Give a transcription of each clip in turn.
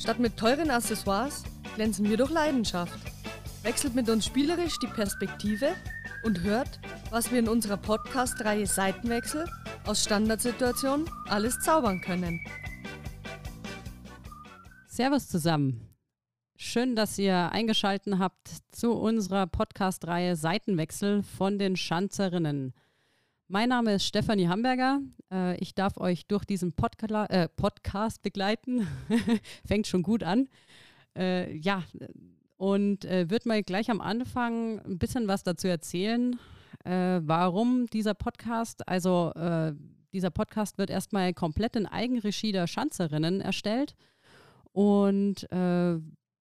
Statt mit teuren Accessoires glänzen wir durch Leidenschaft. Wechselt mit uns spielerisch die Perspektive und hört, was wir in unserer Podcast-Reihe Seitenwechsel aus Standardsituationen alles zaubern können. Servus zusammen. Schön, dass ihr eingeschaltet habt zu unserer Podcast-Reihe Seitenwechsel von den Schanzerinnen. Mein Name ist Stefanie Hamburger. Äh, ich darf euch durch diesen Podca äh, Podcast begleiten. Fängt schon gut an. Äh, ja, und äh, würde mal gleich am Anfang ein bisschen was dazu erzählen, äh, warum dieser Podcast. Also, äh, dieser Podcast wird erstmal komplett in Eigenregie der Schanzerinnen erstellt. Und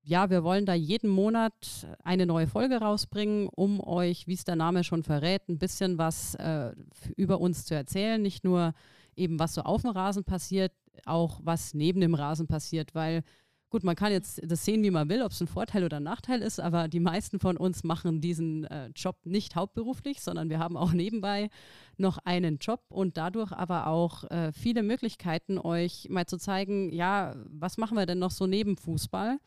ja, wir wollen da jeden Monat eine neue Folge rausbringen, um euch, wie es der Name schon verrät, ein bisschen was äh, über uns zu erzählen. Nicht nur eben, was so auf dem Rasen passiert, auch was neben dem Rasen passiert, weil gut, man kann jetzt das sehen, wie man will, ob es ein Vorteil oder ein Nachteil ist, aber die meisten von uns machen diesen äh, Job nicht hauptberuflich, sondern wir haben auch nebenbei noch einen Job und dadurch aber auch äh, viele Möglichkeiten, euch mal zu zeigen, ja, was machen wir denn noch so neben Fußball?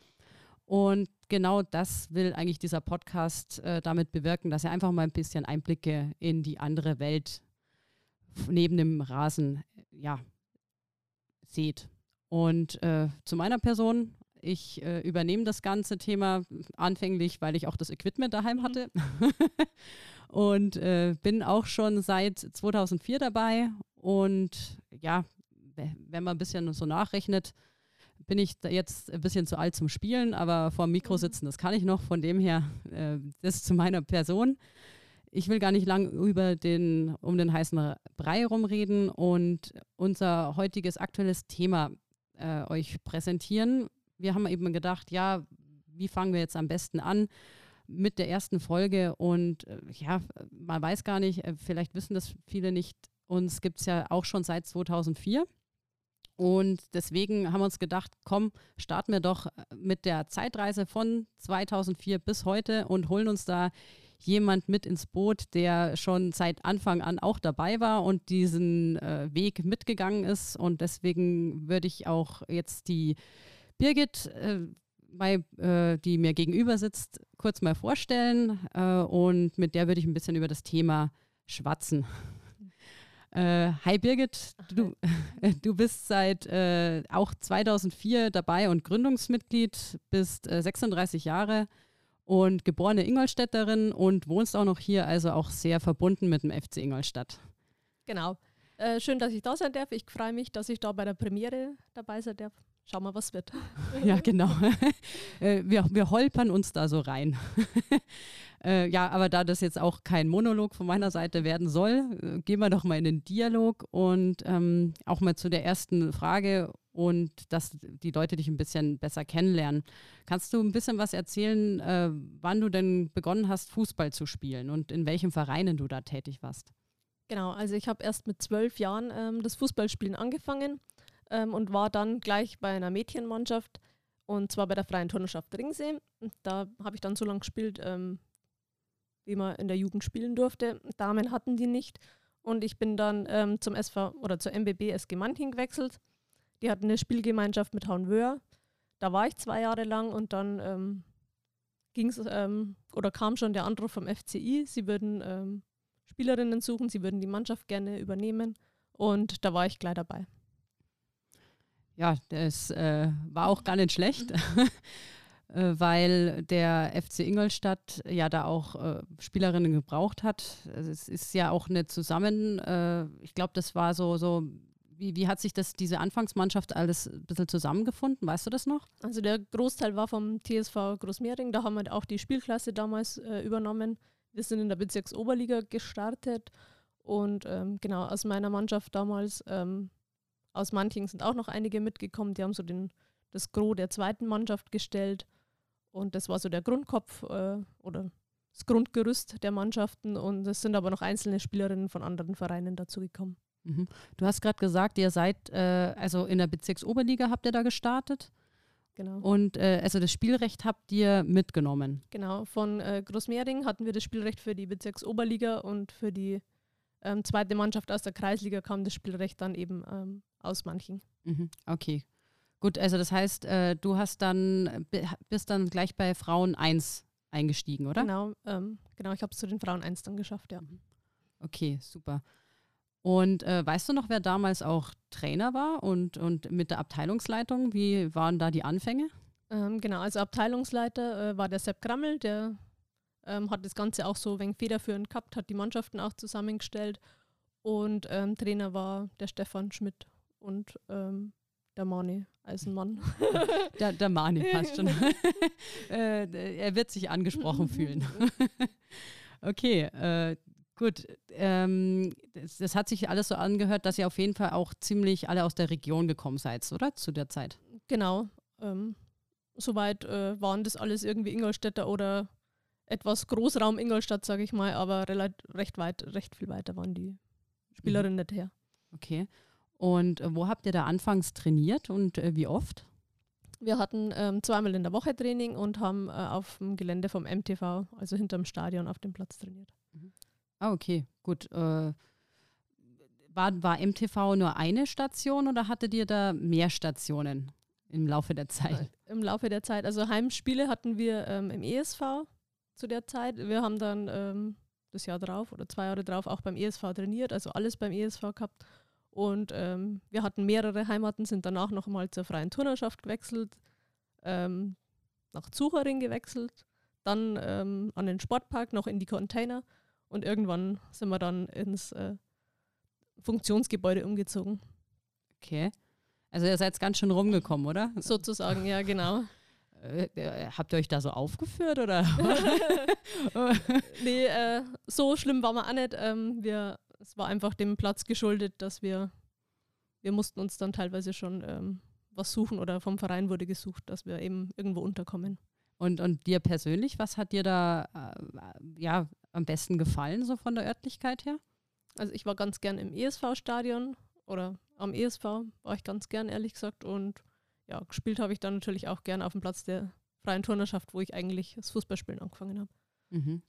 Und genau das will eigentlich dieser Podcast äh, damit bewirken, dass ihr einfach mal ein bisschen Einblicke in die andere Welt neben dem Rasen ja, seht. Und äh, zu meiner Person, ich äh, übernehme das ganze Thema anfänglich, weil ich auch das Equipment daheim mhm. hatte. und äh, bin auch schon seit 2004 dabei. Und ja, wenn man ein bisschen so nachrechnet, bin ich jetzt ein bisschen zu alt zum Spielen, aber vor dem Mikro mhm. sitzen, das kann ich noch. Von dem her, äh, das zu meiner Person. Ich will gar nicht lang über den, um den heißen Brei rumreden und unser heutiges aktuelles Thema äh, euch präsentieren. Wir haben eben gedacht, ja, wie fangen wir jetzt am besten an mit der ersten Folge? Und äh, ja, man weiß gar nicht, äh, vielleicht wissen das viele nicht, uns gibt es ja auch schon seit 2004. Und deswegen haben wir uns gedacht, komm, starten wir doch mit der Zeitreise von 2004 bis heute und holen uns da jemand mit ins Boot, der schon seit Anfang an auch dabei war und diesen äh, Weg mitgegangen ist. Und deswegen würde ich auch jetzt die Birgit, äh, bei, äh, die mir gegenüber sitzt, kurz mal vorstellen. Äh, und mit der würde ich ein bisschen über das Thema schwatzen. Äh, hi Birgit, du, du bist seit äh, auch 2004 dabei und Gründungsmitglied, bist äh, 36 Jahre und geborene Ingolstädterin und wohnst auch noch hier, also auch sehr verbunden mit dem FC Ingolstadt. Genau. Äh, schön, dass ich da sein darf. Ich freue mich, dass ich da bei der Premiere dabei sein darf. Schauen wir, was wird. ja, genau. Äh, wir, wir holpern uns da so rein. Äh, ja, aber da das jetzt auch kein Monolog von meiner Seite werden soll, äh, gehen wir doch mal in den Dialog und ähm, auch mal zu der ersten Frage und dass die Leute dich ein bisschen besser kennenlernen. Kannst du ein bisschen was erzählen, äh, wann du denn begonnen hast, Fußball zu spielen und in welchen Vereinen du da tätig warst? Genau, also ich habe erst mit zwölf Jahren ähm, das Fußballspielen angefangen ähm, und war dann gleich bei einer Mädchenmannschaft und zwar bei der Freien Turnerschaft Ringsee. Da habe ich dann so lange gespielt, ähm, wie man in der Jugend spielen durfte. Damen hatten die nicht und ich bin dann ähm, zum SV oder zur MBB SG Manting gewechselt. Die hatten eine Spielgemeinschaft mit Haunwöhr. Da war ich zwei Jahre lang und dann ähm, ging es ähm, oder kam schon der Anruf vom FCI, sie würden ähm, Spielerinnen suchen, sie würden die Mannschaft gerne übernehmen und da war ich gleich dabei. Ja, das äh, war auch gar nicht schlecht, äh, weil der FC Ingolstadt ja da auch äh, Spielerinnen gebraucht hat. Also es ist ja auch eine Zusammen, äh, ich glaube, das war so, so wie, wie hat sich das, diese Anfangsmannschaft alles ein bisschen zusammengefunden? Weißt du das noch? Also der Großteil war vom TSV Großmehring, da haben wir auch die Spielklasse damals äh, übernommen. Wir sind in der Bezirksoberliga gestartet und ähm, genau aus meiner Mannschaft damals ähm, aus Manching sind auch noch einige mitgekommen, die haben so den, das Gros der zweiten Mannschaft gestellt. Und das war so der Grundkopf äh, oder das Grundgerüst der Mannschaften. Und es sind aber noch einzelne Spielerinnen von anderen Vereinen dazugekommen. Mhm. Du hast gerade gesagt, ihr seid, äh, also in der Bezirksoberliga habt ihr da gestartet. Genau. Und äh, also das Spielrecht habt ihr mitgenommen. Genau, von äh, Großmehring hatten wir das Spielrecht für die Bezirksoberliga und für die ähm, zweite Mannschaft aus der Kreisliga kam das Spielrecht dann eben ähm, aus Manching. Mhm, okay, Gut, also das heißt, äh, du hast dann, bist dann gleich bei Frauen 1 eingestiegen, oder? Genau, ähm, genau ich habe es zu den Frauen 1 dann geschafft, ja. Mhm. Okay, super. Und äh, weißt du noch, wer damals auch Trainer war und, und mit der Abteilungsleitung? Wie waren da die Anfänge? Ähm, genau, also Abteilungsleiter äh, war der Sepp Grammel, der ähm, hat das Ganze auch so wenig federführend gehabt, hat die Mannschaften auch zusammengestellt. Und ähm, Trainer war der Stefan Schmidt und ähm, der Mani Eisenmann. Der, der Mani passt schon. äh, er wird sich angesprochen fühlen. okay, äh, gut. Ähm, das, das, hat sich alles so angehört, dass ihr auf jeden Fall auch ziemlich alle aus der Region gekommen seid, oder? Zu der Zeit. Genau. Ähm, soweit äh, waren das alles irgendwie Ingolstädter oder etwas Großraum Ingolstadt, sage ich mal, aber recht weit, recht viel weiter waren die Spielerinnen mhm. nicht her. Okay. Und äh, wo habt ihr da anfangs trainiert und äh, wie oft? Wir hatten ähm, zweimal in der Woche Training und haben äh, auf dem Gelände vom MTV, also hinterm Stadion, auf dem Platz trainiert. Mhm. Ah, okay, gut. Äh, war, war MTV nur eine Station oder hattet ihr da mehr Stationen im Laufe der Zeit? Im Laufe der Zeit. Also Heimspiele hatten wir ähm, im ESV zu der Zeit. Wir haben dann ähm, das Jahr drauf oder zwei Jahre drauf auch beim ESV trainiert, also alles beim ESV gehabt. Und ähm, wir hatten mehrere Heimaten, sind danach noch mal zur freien Turnerschaft gewechselt, ähm, nach Zuchering gewechselt, dann ähm, an den Sportpark, noch in die Container und irgendwann sind wir dann ins äh, Funktionsgebäude umgezogen. Okay. Also ihr seid ganz schön rumgekommen, oder? Sozusagen, ja, genau. Äh, äh, habt ihr euch da so aufgeführt oder? nee, äh, so schlimm waren wir auch nicht. Ähm, wir, es war einfach dem Platz geschuldet, dass wir, wir mussten uns dann teilweise schon ähm, was suchen oder vom Verein wurde gesucht, dass wir eben irgendwo unterkommen. Und, und dir persönlich, was hat dir da äh, ja, am besten gefallen, so von der Örtlichkeit her? Also ich war ganz gern im ESV-Stadion oder am ESV war ich ganz gern, ehrlich gesagt. Und ja, gespielt habe ich dann natürlich auch gerne auf dem Platz der freien Turnerschaft, wo ich eigentlich das Fußballspielen angefangen habe. Mhm.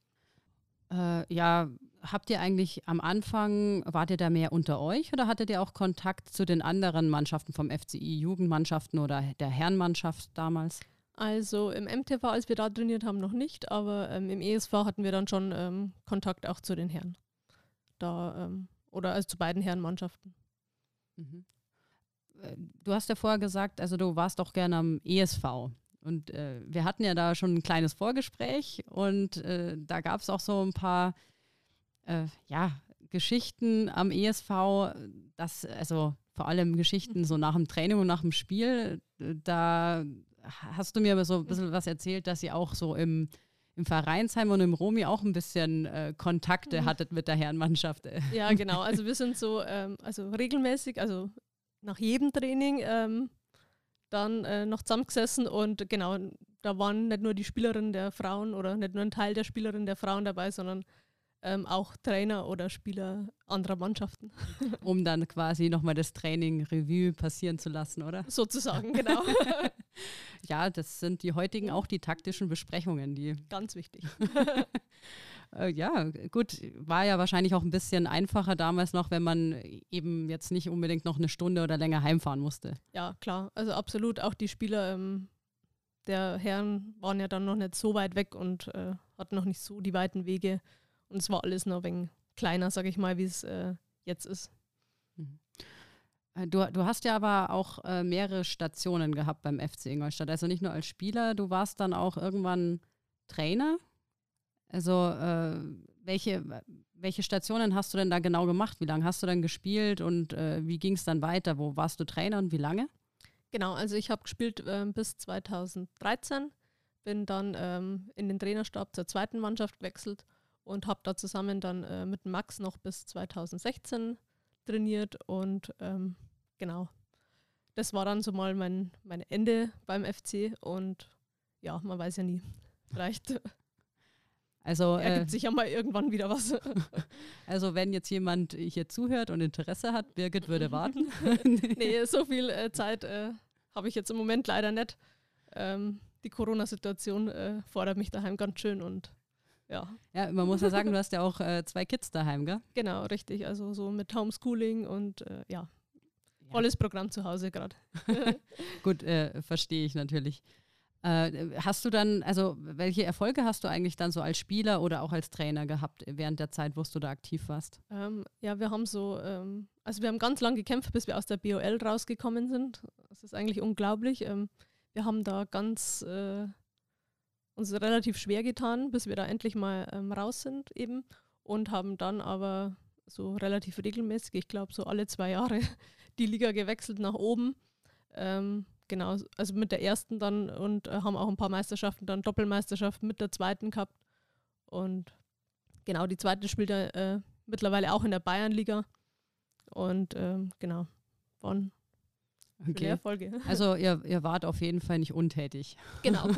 Äh, ja, habt ihr eigentlich am Anfang, wart ihr da mehr unter euch oder hattet ihr auch Kontakt zu den anderen Mannschaften vom FCI, Jugendmannschaften oder der Herrenmannschaft damals? Also im MTV, als wir da trainiert haben, noch nicht, aber ähm, im ESV hatten wir dann schon ähm, Kontakt auch zu den Herren. Da, ähm, oder also zu beiden Herrenmannschaften. Mhm du hast ja vorher gesagt, also du warst doch gerne am ESV. Und äh, wir hatten ja da schon ein kleines Vorgespräch und äh, da gab es auch so ein paar äh, ja, Geschichten am ESV, dass, also vor allem Geschichten so nach dem Training und nach dem Spiel. Da hast du mir so ein bisschen was erzählt, dass ihr auch so im, im Vereinsheim und im Romi auch ein bisschen äh, Kontakte mhm. hattet mit der Herrenmannschaft. Ja, genau. Also wir sind so, ähm, also regelmäßig, also nach jedem Training ähm, dann äh, noch zusammengesessen und genau, da waren nicht nur die Spielerinnen der Frauen oder nicht nur ein Teil der Spielerinnen der Frauen dabei, sondern ähm, auch Trainer oder Spieler anderer Mannschaften. Um dann quasi nochmal das Training Revue passieren zu lassen, oder? Sozusagen, genau. ja, das sind die heutigen auch die taktischen Besprechungen, die. Ganz wichtig. Äh, ja, gut, war ja wahrscheinlich auch ein bisschen einfacher damals noch, wenn man eben jetzt nicht unbedingt noch eine Stunde oder länger heimfahren musste. Ja, klar. Also absolut. Auch die Spieler ähm, der Herren waren ja dann noch nicht so weit weg und äh, hatten noch nicht so die weiten Wege. Und es war alles noch ein wenig kleiner, sag ich mal, wie es äh, jetzt ist. Mhm. Äh, du, du hast ja aber auch äh, mehrere Stationen gehabt beim FC Ingolstadt. Also nicht nur als Spieler, du warst dann auch irgendwann Trainer also äh, welche, welche Stationen hast du denn da genau gemacht? Wie lange hast du dann gespielt und äh, wie ging es dann weiter? Wo warst du Trainer und wie lange? Genau, also ich habe gespielt äh, bis 2013, bin dann ähm, in den Trainerstab zur zweiten Mannschaft gewechselt und habe da zusammen dann äh, mit Max noch bis 2016 trainiert und ähm, genau, das war dann so mal mein, mein Ende beim FC und ja, man weiß ja nie. Vielleicht also ergibt äh, sich ja mal irgendwann wieder was. Also wenn jetzt jemand hier zuhört und Interesse hat, Birgit würde warten. nee, so viel äh, Zeit äh, habe ich jetzt im Moment leider nicht. Ähm, die Corona-Situation äh, fordert mich daheim ganz schön und ja. Ja, man muss ja sagen, du hast ja auch äh, zwei Kids daheim, gell? Genau, richtig. Also so mit Homeschooling und äh, ja. Volles Programm zu Hause gerade. Gut, verstehe ich natürlich. Äh, hast du dann, also welche Erfolge hast du eigentlich dann so als Spieler oder auch als Trainer gehabt während der Zeit, wo du da aktiv warst? Ähm, ja, wir haben so, ähm, also wir haben ganz lange gekämpft, bis wir aus der BOL rausgekommen sind. Das ist eigentlich unglaublich. Ähm, wir haben da ganz äh, uns relativ schwer getan, bis wir da endlich mal ähm, raus sind eben und haben dann aber so relativ regelmäßig, ich glaube so alle zwei Jahre, die Liga gewechselt nach oben. Ähm, genau, also mit der ersten dann und äh, haben auch ein paar Meisterschaften, dann Doppelmeisterschaften mit der zweiten gehabt. Und genau, die zweite spielt er äh, mittlerweile auch in der Bayernliga. Und ähm, genau, waren okay. Erfolge. Also ihr, ihr wart auf jeden Fall nicht untätig. Genau.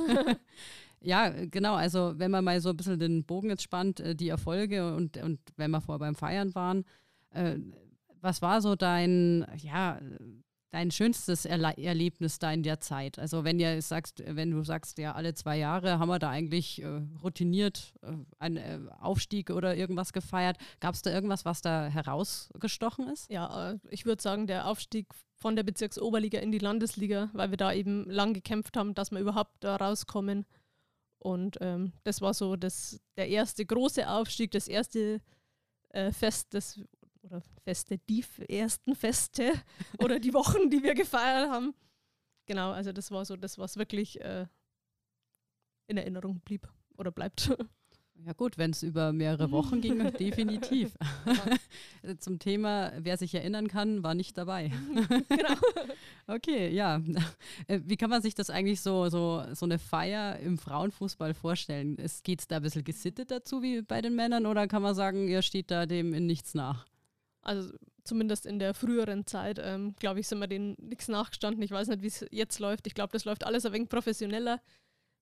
ja, genau. Also wenn man mal so ein bisschen den Bogen jetzt spannt, äh, die Erfolge und, und wenn wir vorher beim Feiern waren, äh, was war so dein, ja, dein schönstes Erle Erlebnis da in der Zeit? Also wenn ihr sagst, wenn du sagst, ja, alle zwei Jahre haben wir da eigentlich äh, routiniert äh, einen äh, Aufstieg oder irgendwas gefeiert. Gab es da irgendwas, was da herausgestochen ist? Ja, äh, ich würde sagen, der Aufstieg von der Bezirksoberliga in die Landesliga, weil wir da eben lang gekämpft haben, dass wir überhaupt da rauskommen. Und ähm, das war so das, der erste große Aufstieg, das erste äh, Fest, das oder Feste, die ersten Feste oder die Wochen, die wir gefeiert haben. Genau, also das war so das, was wirklich äh, in Erinnerung blieb oder bleibt. Ja gut, wenn es über mehrere Wochen ging, definitiv. Zum Thema, wer sich erinnern kann, war nicht dabei. genau. Okay, ja. Äh, wie kann man sich das eigentlich so, so, so eine Feier im Frauenfußball vorstellen? Geht es da ein bisschen gesittet dazu wie bei den Männern oder kann man sagen, ihr steht da dem in nichts nach? Also zumindest in der früheren Zeit, ähm, glaube ich, sind wir denen nichts nachgestanden. Ich weiß nicht, wie es jetzt läuft. Ich glaube, das läuft alles ein wenig professioneller.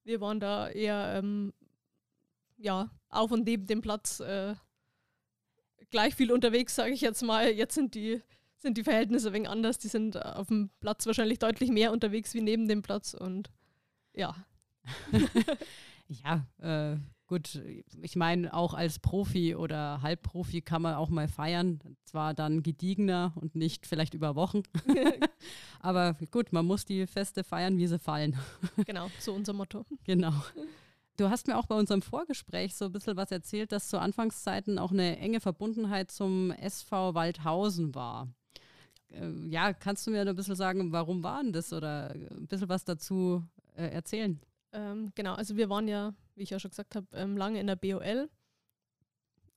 Wir waren da eher ähm, ja, auf und neben dem Platz äh, gleich viel unterwegs, sage ich jetzt mal. Jetzt sind die, sind die Verhältnisse ein wenig anders. Die sind auf dem Platz wahrscheinlich deutlich mehr unterwegs wie neben dem Platz und ja. ja, äh, Gut, ich meine, auch als Profi oder Halbprofi kann man auch mal feiern. Zwar dann gediegener und nicht vielleicht über Wochen. Aber gut, man muss die Feste feiern, wie sie fallen. Genau, so unser Motto. Genau. Du hast mir auch bei unserem Vorgespräch so ein bisschen was erzählt, dass zu Anfangszeiten auch eine enge Verbundenheit zum SV Waldhausen war. Äh, ja, kannst du mir ein bisschen sagen, warum war denn das oder ein bisschen was dazu äh, erzählen? Ähm, genau, also wir waren ja wie ich ja schon gesagt habe, ähm, lange in der BOL.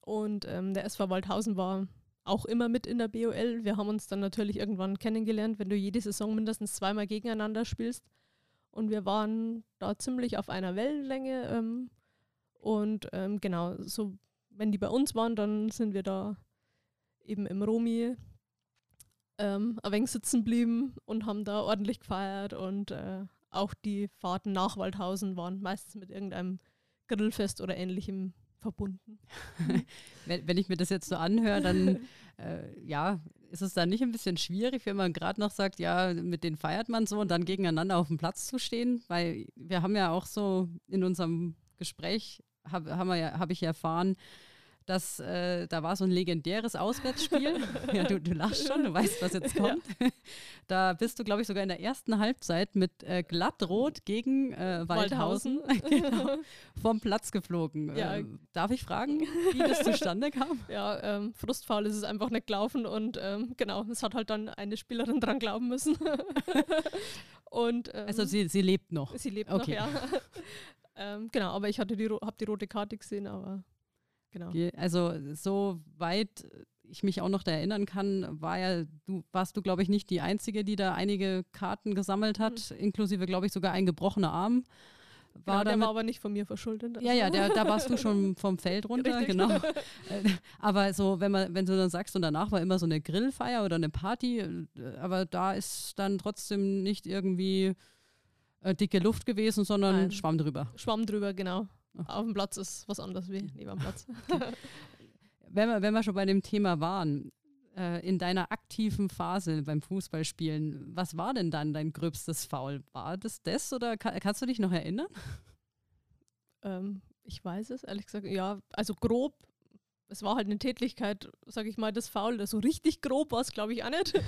Und ähm, der SV Waldhausen war auch immer mit in der BOL. Wir haben uns dann natürlich irgendwann kennengelernt, wenn du jede Saison mindestens zweimal gegeneinander spielst. Und wir waren da ziemlich auf einer Wellenlänge. Ähm, und ähm, genau, so wenn die bei uns waren, dann sind wir da eben im Romi ähm, ein wenig sitzen blieben und haben da ordentlich gefeiert und äh, auch die Fahrten nach Waldhausen waren meistens mit irgendeinem Grillfest oder ähnlichem verbunden. wenn, wenn, ich mir das jetzt so anhöre, dann äh, ja, ist es dann nicht ein bisschen schwierig, wenn man gerade noch sagt, ja, mit denen feiert man so und dann gegeneinander auf dem Platz zu stehen, weil wir haben ja auch so in unserem Gespräch, habe hab, ja, hab ich erfahren, dass äh, da war so ein legendäres Auswärtsspiel. ja, du, du lachst schon, du weißt, was jetzt kommt. Ja. Da bist du, glaube ich, sogar in der ersten Halbzeit mit äh, glattrot gegen äh, Waldhausen, Waldhausen. genau, vom Platz geflogen. Ja. Ähm, darf ich fragen, wie das zustande kam? Ja, ähm, frustfaul ist es einfach nicht gelaufen und ähm, genau, es hat halt dann eine Spielerin dran glauben müssen. und, ähm, also sie, sie lebt noch. Sie lebt okay. noch, ja. Ähm, genau, aber ich hatte die, habe die rote Karte gesehen, aber Genau. Also so weit ich mich auch noch da erinnern kann, war ja, du warst du, glaube ich, nicht die Einzige, die da einige Karten gesammelt hat, mhm. inklusive, glaube ich, sogar ein gebrochener Arm. War genau, der war aber nicht von mir verschuldet. Also. Ja, ja, der, da warst du schon vom Feld runter, Richtig. genau. Äh, aber so, wenn man, wenn du dann sagst, und danach war immer so eine Grillfeier oder eine Party, äh, aber da ist dann trotzdem nicht irgendwie äh, dicke Luft gewesen, sondern Nein. Schwamm drüber. Schwamm drüber, genau. Auf dem Platz ist was anderes wie neben dem Platz. wenn, wir, wenn wir schon bei dem Thema waren, äh, in deiner aktiven Phase beim Fußballspielen, was war denn dann dein gröbstes Foul? War das das oder kann, kannst du dich noch erinnern? Ähm, ich weiß es, ehrlich gesagt. Ja, also grob es war halt eine Tätigkeit, sage ich mal, das Foul, so richtig grob war es, glaube ich, auch nicht.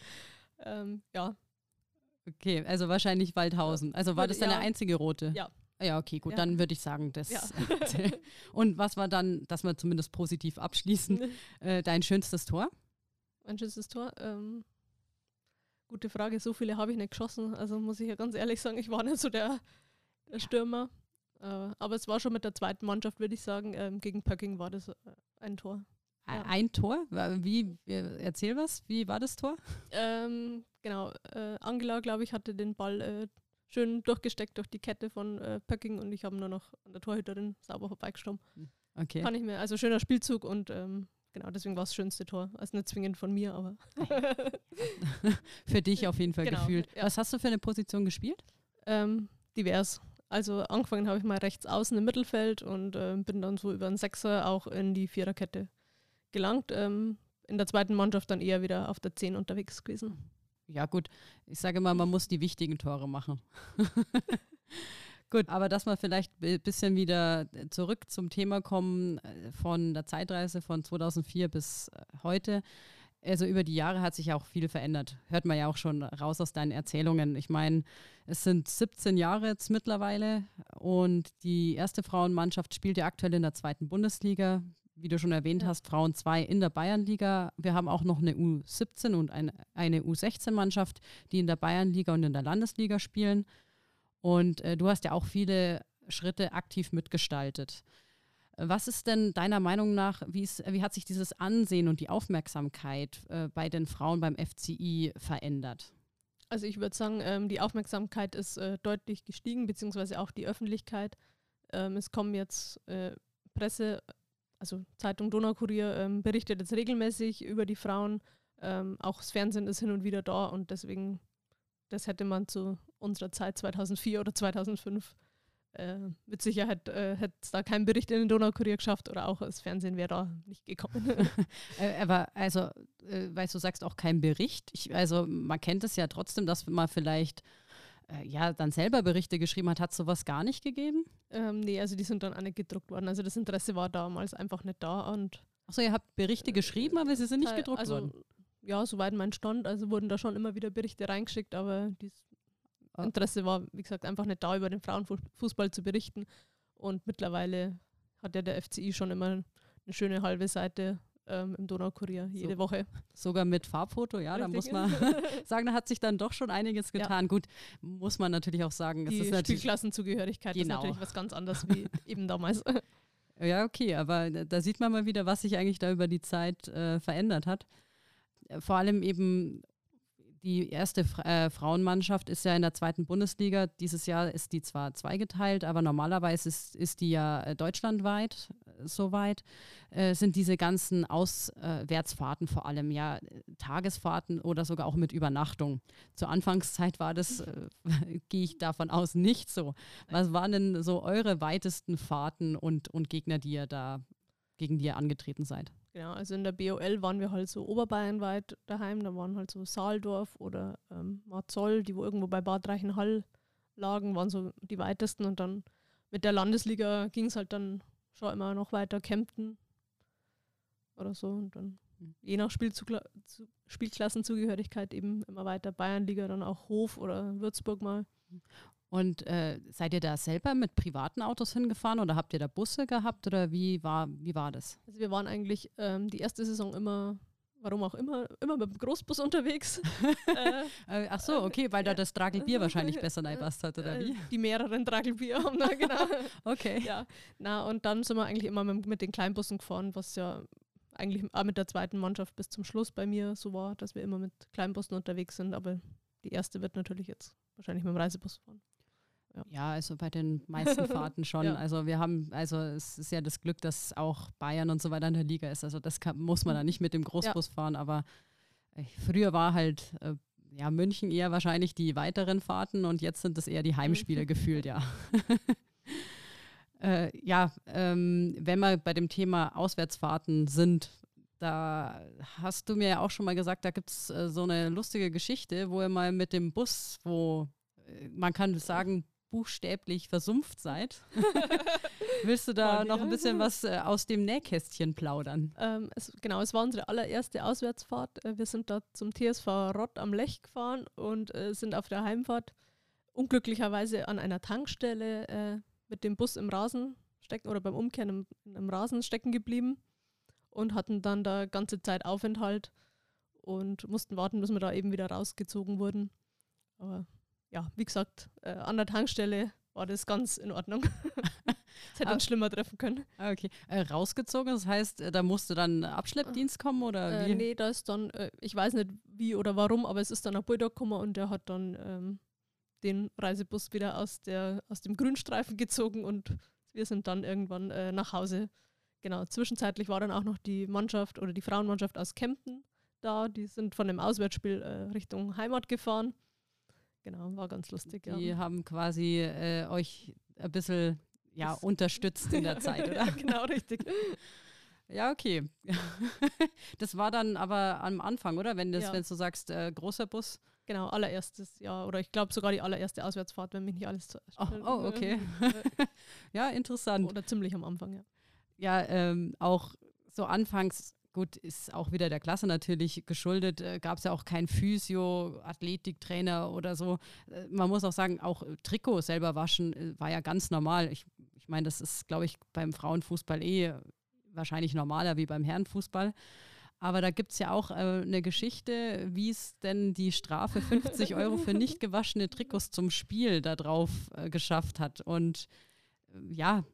ähm, ja. Okay, also wahrscheinlich Waldhausen. Also war das deine ja. einzige rote? Ja. Ja, okay, gut, ja. dann würde ich sagen, das. Ja. und was war dann, dass wir zumindest positiv abschließen, äh, dein schönstes Tor? Mein schönstes Tor? Ähm, gute Frage. So viele habe ich nicht geschossen. Also muss ich ja ganz ehrlich sagen, ich war nicht so der, der Stürmer. Äh, aber es war schon mit der zweiten Mannschaft, würde ich sagen. Ähm, gegen Pöcking war das äh, ein Tor. Ja. Ein Tor? Wie, erzähl was, wie war das Tor? Ähm, genau, äh, Angela, glaube ich, hatte den Ball äh, schön durchgesteckt durch die Kette von äh, Pöcking und ich habe nur noch an der Torhüterin sauber vorbeigestorben. Hm, okay. Kann ich mir, also schöner Spielzug und ähm, genau, deswegen war es das schönste Tor. Also nicht zwingend von mir, aber. für dich auf jeden Fall genau, gefühlt. Ja. Was hast du für eine Position gespielt? Ähm, divers. Also angefangen habe ich mal rechts außen im Mittelfeld und äh, bin dann so über einen Sechser auch in die Viererkette gelangt. Ähm, in der zweiten Mannschaft dann eher wieder auf der Zehn unterwegs gewesen ja gut, ich sage mal, man muss die wichtigen Tore machen. gut, aber dass wir vielleicht ein bisschen wieder zurück zum Thema kommen äh, von der Zeitreise von 2004 bis äh, heute. Also über die Jahre hat sich auch viel verändert. Hört man ja auch schon raus aus deinen Erzählungen. Ich meine, es sind 17 Jahre jetzt mittlerweile und die erste Frauenmannschaft spielt ja aktuell in der zweiten Bundesliga wie du schon erwähnt ja. hast, Frauen 2 in der Bayernliga. Wir haben auch noch eine U17 und eine, eine U16-Mannschaft, die in der Bayernliga und in der Landesliga spielen. Und äh, du hast ja auch viele Schritte aktiv mitgestaltet. Was ist denn deiner Meinung nach, wie, ist, wie hat sich dieses Ansehen und die Aufmerksamkeit äh, bei den Frauen beim FCI verändert? Also ich würde sagen, ähm, die Aufmerksamkeit ist äh, deutlich gestiegen, beziehungsweise auch die Öffentlichkeit. Ähm, es kommen jetzt äh, Presse, also Zeitung Donaukurier ähm, berichtet jetzt regelmäßig über die Frauen. Ähm, auch das Fernsehen ist hin und wieder da und deswegen, das hätte man zu unserer Zeit 2004 oder 2005 äh, mit Sicherheit äh, hätte es da keinen Bericht in den Donaukurier geschafft oder auch das Fernsehen wäre da nicht gekommen. Äh, aber also, äh, weil du sagst, auch kein Bericht. Ich, also man kennt es ja trotzdem, dass man vielleicht äh, ja, dann selber Berichte geschrieben hat, hat sowas gar nicht gegeben? Ähm, nee, also die sind dann auch nicht gedruckt worden. Also das Interesse war damals einfach nicht da. Und Achso, ihr habt Berichte geschrieben, aber sie sind nicht gedruckt also, worden? Ja, soweit mein Stand. Also wurden da schon immer wieder Berichte reingeschickt, aber das ah. Interesse war, wie gesagt, einfach nicht da, über den Frauenfußball zu berichten. Und mittlerweile hat ja der FCI schon immer eine schöne halbe Seite ähm, im Donaukurier jede so, Woche. Sogar mit Farbfoto, ja, da muss man sagen, da hat sich dann doch schon einiges getan. Ja. Gut, muss man natürlich auch sagen. Die ist Spielklassenzugehörigkeit genau. ist natürlich was ganz anderes wie eben damals. Ja, okay, aber da sieht man mal wieder, was sich eigentlich da über die Zeit äh, verändert hat. Vor allem eben die erste äh, Frauenmannschaft ist ja in der zweiten Bundesliga. Dieses Jahr ist die zwar zweigeteilt, aber normalerweise ist, ist die ja äh, deutschlandweit äh, soweit. Äh, sind diese ganzen Auswärtsfahrten vor allem ja Tagesfahrten oder sogar auch mit Übernachtung. Zur Anfangszeit war das, äh, gehe ich davon aus, nicht so. Was waren denn so eure weitesten Fahrten und, und Gegner, die ihr da, gegen die ihr angetreten seid? Genau, also in der BOL waren wir halt so oberbayernweit daheim, da waren halt so Saaldorf oder ähm, Marzoll, die wo irgendwo bei Bad Reichenhall lagen, waren so die weitesten und dann mit der Landesliga ging es halt dann schon immer noch weiter, Kempten oder so und dann mhm. je nach Spielzugla Spielklassenzugehörigkeit eben immer weiter Bayernliga, dann auch Hof oder Würzburg mal. Und äh, seid ihr da selber mit privaten Autos hingefahren oder habt ihr da Busse gehabt oder wie war, wie war das? Also wir waren eigentlich ähm, die erste Saison immer, warum auch immer, immer mit dem Großbus unterwegs. äh, Ach so, okay, weil da das Tragelbier wahrscheinlich besser reingepasst hat, oder wie? Die mehreren Tragelbier haben da, genau. okay. Ja, na und dann sind wir eigentlich immer mit, mit den Kleinbussen gefahren, was ja eigentlich auch mit der zweiten Mannschaft bis zum Schluss bei mir so war, dass wir immer mit Kleinbussen unterwegs sind, aber die erste wird natürlich jetzt wahrscheinlich mit dem Reisebus fahren. Ja. ja, also bei den meisten Fahrten schon. ja. Also wir haben, also es ist ja das Glück, dass auch Bayern und so weiter in der Liga ist. Also das kann, muss man da nicht mit dem Großbus ja. fahren, aber äh, früher war halt äh, ja München eher wahrscheinlich die weiteren Fahrten und jetzt sind es eher die Heimspiele mhm. gefühlt, ja. äh, ja, ähm, wenn wir bei dem Thema Auswärtsfahrten sind, da hast du mir ja auch schon mal gesagt, da gibt es äh, so eine lustige Geschichte, wo ihr mal mit dem Bus, wo äh, man kann sagen, buchstäblich versumpft seid. Willst du da noch ein bisschen was äh, aus dem Nähkästchen plaudern? Ähm, es, genau, es war unsere allererste Auswärtsfahrt. Äh, wir sind da zum TSV Rott am Lech gefahren und äh, sind auf der Heimfahrt unglücklicherweise an einer Tankstelle äh, mit dem Bus im Rasen stecken oder beim Umkehren im, im Rasen stecken geblieben und hatten dann da ganze Zeit Aufenthalt und mussten warten, bis wir da eben wieder rausgezogen wurden. Aber ja, wie gesagt, äh, an der Tankstelle war das ganz in Ordnung. Es hätte uns schlimmer treffen können. Ah, okay. Äh, rausgezogen, das heißt, äh, da musste dann Abschleppdienst kommen oder äh, wie? nee, da ist dann, äh, ich weiß nicht wie oder warum, aber es ist dann ein Bulldog gekommen und der hat dann ähm, den Reisebus wieder aus, der, aus dem Grünstreifen gezogen und wir sind dann irgendwann äh, nach Hause. Genau, zwischenzeitlich war dann auch noch die Mannschaft oder die Frauenmannschaft aus Kempten da. Die sind von dem Auswärtsspiel Richtung Heimat gefahren. Genau, war ganz lustig. Die ja. haben quasi äh, euch ein bisschen ja, unterstützt in der Zeit, oder? ja, genau, richtig. Ja, okay. das war dann aber am Anfang, oder? Wenn, das, Ja. wenn du sagst, äh, großer Bus. Genau, allererstes Jahr oder ich glaube sogar die allererste Auswärtsfahrt, wenn mich nicht alles täuscht. Oh, oh, okay. ja, interessant. Oder ziemlich am Anfang, ja. Ja, ähm, auch so anfangs, gut, ist auch wieder der Klasse natürlich geschuldet, äh, gab es ja auch kein Physio, Athletiktrainer oder so. Äh, man muss auch sagen, auch äh, Trikot selber waschen äh, war ja ganz normal. Ich, ich meine, das ist, glaube ich, beim Frauenfußball eh wahrscheinlich normaler wie beim Herrenfußball. Aber da gibt es ja auch äh, eine Geschichte, wie es denn die Strafe 50 Euro für nicht gewaschene Trikots zum Spiel da drauf äh, geschafft hat. Und ja,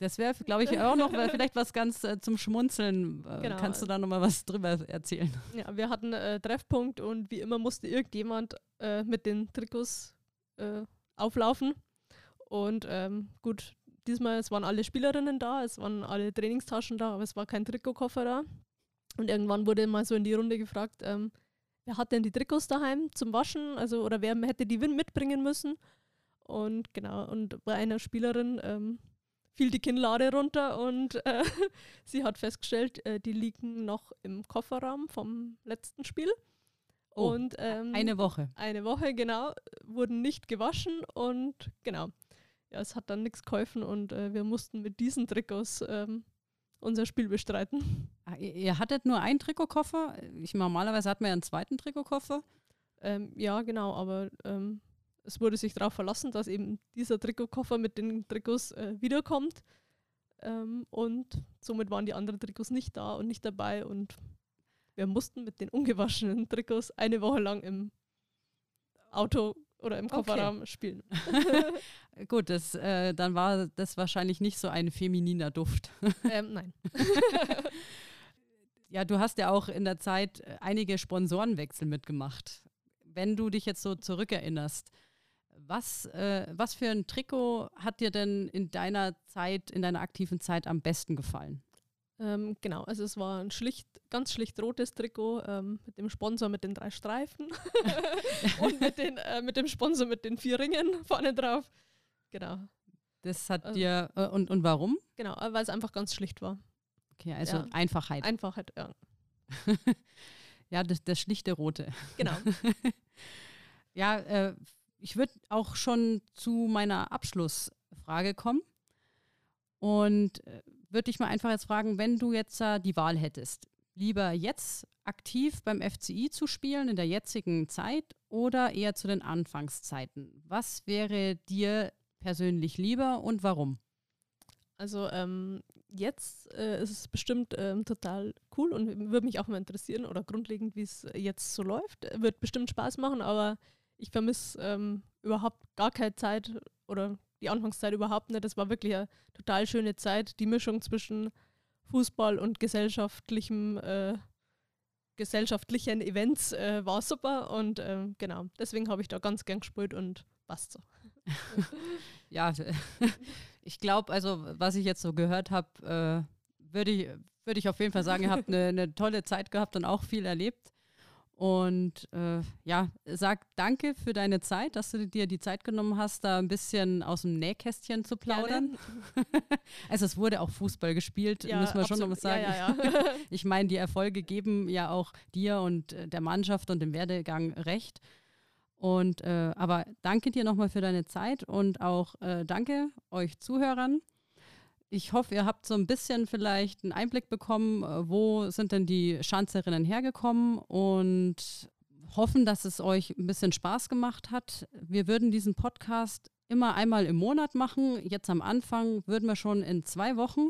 das wäre, glaube ich, auch noch vielleicht was ganz äh, zum Schmunzeln. Äh, Genau. Kannst du da nochmal was drüber erzählen? Ja, wir hatten äh, Treffpunkt und wie immer musste irgendjemand äh, mit den Trikots äh, auflaufen. Und ähm, gut, diesmal, es waren alle Spielerinnen da, es waren alle Trainingstaschen da, aber es war kein Trikotkoffer da. Und irgendwann wurde mal so in die Runde gefragt, ähm, wer hat denn die Trikots daheim zum Waschen? Also, oder wer hätte die mitbringen müssen? Und genau, und bei einer Spielerin ähm, fiel die Kinnlade runter und äh, sie hat festgestellt, äh, die liegen noch im Kofferraum vom letzten Spiel. Oh, und ähm, Eine Woche. eine Woche, genau, wurden nicht gewaschen und genau. Ja, es hat dann nichts geholfen und äh, wir mussten mit diesen Trikots ähm, unser Spiel bestreiten. Ah, ihr, ihr hattet nur einen Trikotkoffer? Ich, normalerweise hat man ja einen zweiten Trikotkoffer. Ähm, ja, genau, aber ähm, es wurde sich darauf verlassen, dass eben dieser Trikotkoffer mit den Trikots äh, wiederkommt. Ähm, und somit waren die anderen Trikots nicht da und nicht dabei und wir mussten mit den ungewaschenen Trikots eine Woche lang im Auto oder im Okay. Kofferraum spielen. Gut, das, äh, dann war das wahrscheinlich nicht so ein femininer Duft. ähm, nein. Ja, du hast ja auch in der Zeit äh, einige Sponsorenwechsel mitgemacht. Wenn du dich jetzt so zurückerinnerst, was, äh, was für ein Trikot hat dir denn in deiner Zeit, in deiner aktiven Zeit am besten gefallen? Ähm, genau, also es war ein schlicht, ganz schlicht rotes Trikot ähm, mit dem Sponsor mit den drei Streifen und mit, den, äh, mit dem Sponsor mit den vier Ringen vorne drauf. Genau, Das hat Also- dir, äh, und, und warum? genau, äh, weil es einfach ganz schlicht war. Okay, also Ja. Einfachheit. Einfachheit, ja. ja, das, das schlichte Rote. Genau. Ja, äh, ich würde auch schon zu meiner Abschlussfrage kommen und äh, würde dich mal einfach jetzt fragen, wenn du jetzt äh, die Wahl hättest, lieber jetzt aktiv beim FCI zu spielen in der jetzigen Zeit oder eher zu den Anfangszeiten? Was wäre dir persönlich lieber und warum? Also ähm, jetzt äh, ist es bestimmt ähm, total cool und würde mich auch mal interessieren oder grundlegend, wie es jetzt so läuft. Wird bestimmt Spaß machen, aber ich vermisse ähm, überhaupt gar keine Zeit oder die Anfangszeit überhaupt nicht. Das war wirklich eine total schöne Zeit. Die Mischung zwischen Fußball und gesellschaftlichem, äh, gesellschaftlichen Events äh, war super und ähm, genau, deswegen habe ich da ganz gern gespielt und passt so. Ja, ich glaube, also was ich jetzt so gehört habe, äh, würde ich, würd ich auf jeden Fall sagen, ihr habt eine eine tolle Zeit gehabt und auch viel erlebt. Und äh, ja, sag danke für deine Zeit, dass du dir die Zeit genommen hast, da ein bisschen aus dem Nähkästchen zu plaudern. Also es wurde auch Fußball gespielt, müssen wir schon noch absolut. was sagen. Ja, ja, ja. Ich meine, die Erfolge geben ja auch dir und äh, der Mannschaft und dem Werdegang recht. Und äh, aber danke dir nochmal für deine Zeit und auch äh, danke euch Zuhörern. Ich hoffe, ihr habt so ein bisschen vielleicht einen Einblick bekommen, äh, wo sind denn die Schanzerinnen hergekommen und hoffen, dass es euch ein bisschen Spaß gemacht hat. Wir würden diesen Podcast immer einmal im Monat machen. Jetzt am Anfang würden wir schon in zwei Wochen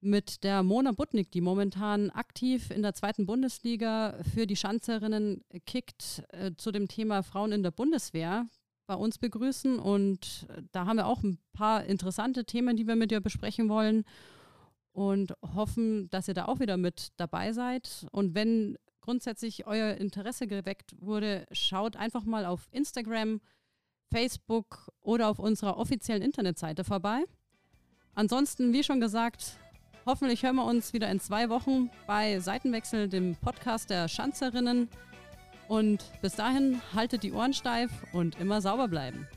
mit der Mona Butnik, die momentan aktiv in der zweiten Bundesliga für die Schanzerinnen kickt, äh, zu dem Thema Frauen in der Bundeswehr bei uns begrüßen. Und äh, da haben wir auch ein paar interessante Themen, die wir mit dir besprechen wollen und hoffen, dass ihr da auch wieder mit dabei seid. Und wenn grundsätzlich euer Interesse geweckt wurde, schaut einfach mal auf Instagram, Facebook oder auf unserer offiziellen Internetseite vorbei. Ansonsten, wie schon gesagt, Hoffentlich hören wir uns wieder in zwei Wochen bei Seitenwechsel, dem Podcast der Schanzerinnen. Und bis dahin haltet die Ohren steif und immer sauber bleiben.